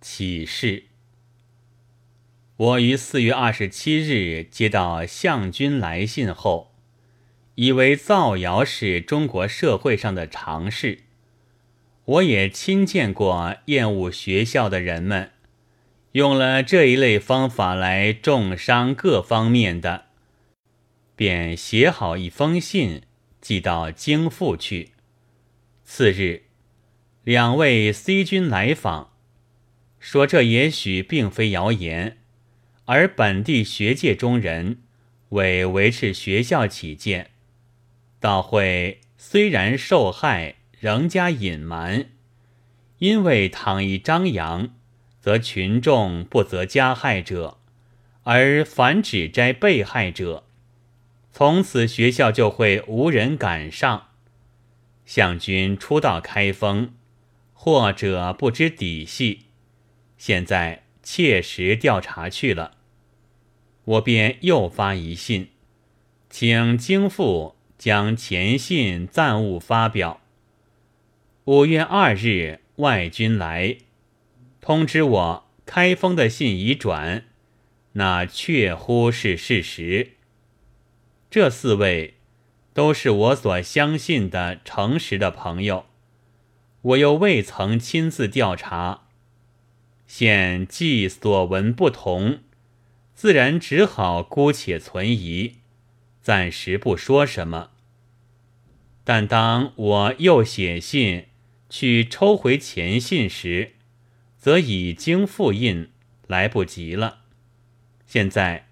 启事。我于四月二十七日接到相君来信后，以为造谣是中国社会上的常事。我也亲见过厌恶学校的人们，用了这一类方法来重伤各方面的，便写好一封信寄到京复去。次日，两位 C 君来访，说这也许并非谣言。而本地学界中人为维持学校起见，倒会虽然受害，仍加隐瞒。因为倘一张扬，则群众不择加害者，而反指摘被害者，从此学校就会无人敢上。向君初到开封，或者不知底细，现在切实调查去了。我便又发一信，请京复将前信暂勿发表。五月二日，外军来通知我，开封的信已转，那确乎是事实。这四位都是我所相信的诚实的朋友，我又未曾亲自调查，现既所闻不同。自然只好姑且存疑，暂时不说什么。但当我又写信去抽回前信时，则已经复印，来不及了。现在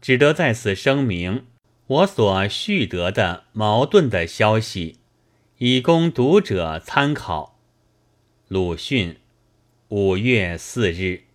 只得在此声明我所续得的矛盾的消息，以供读者参考。鲁迅，五月四日。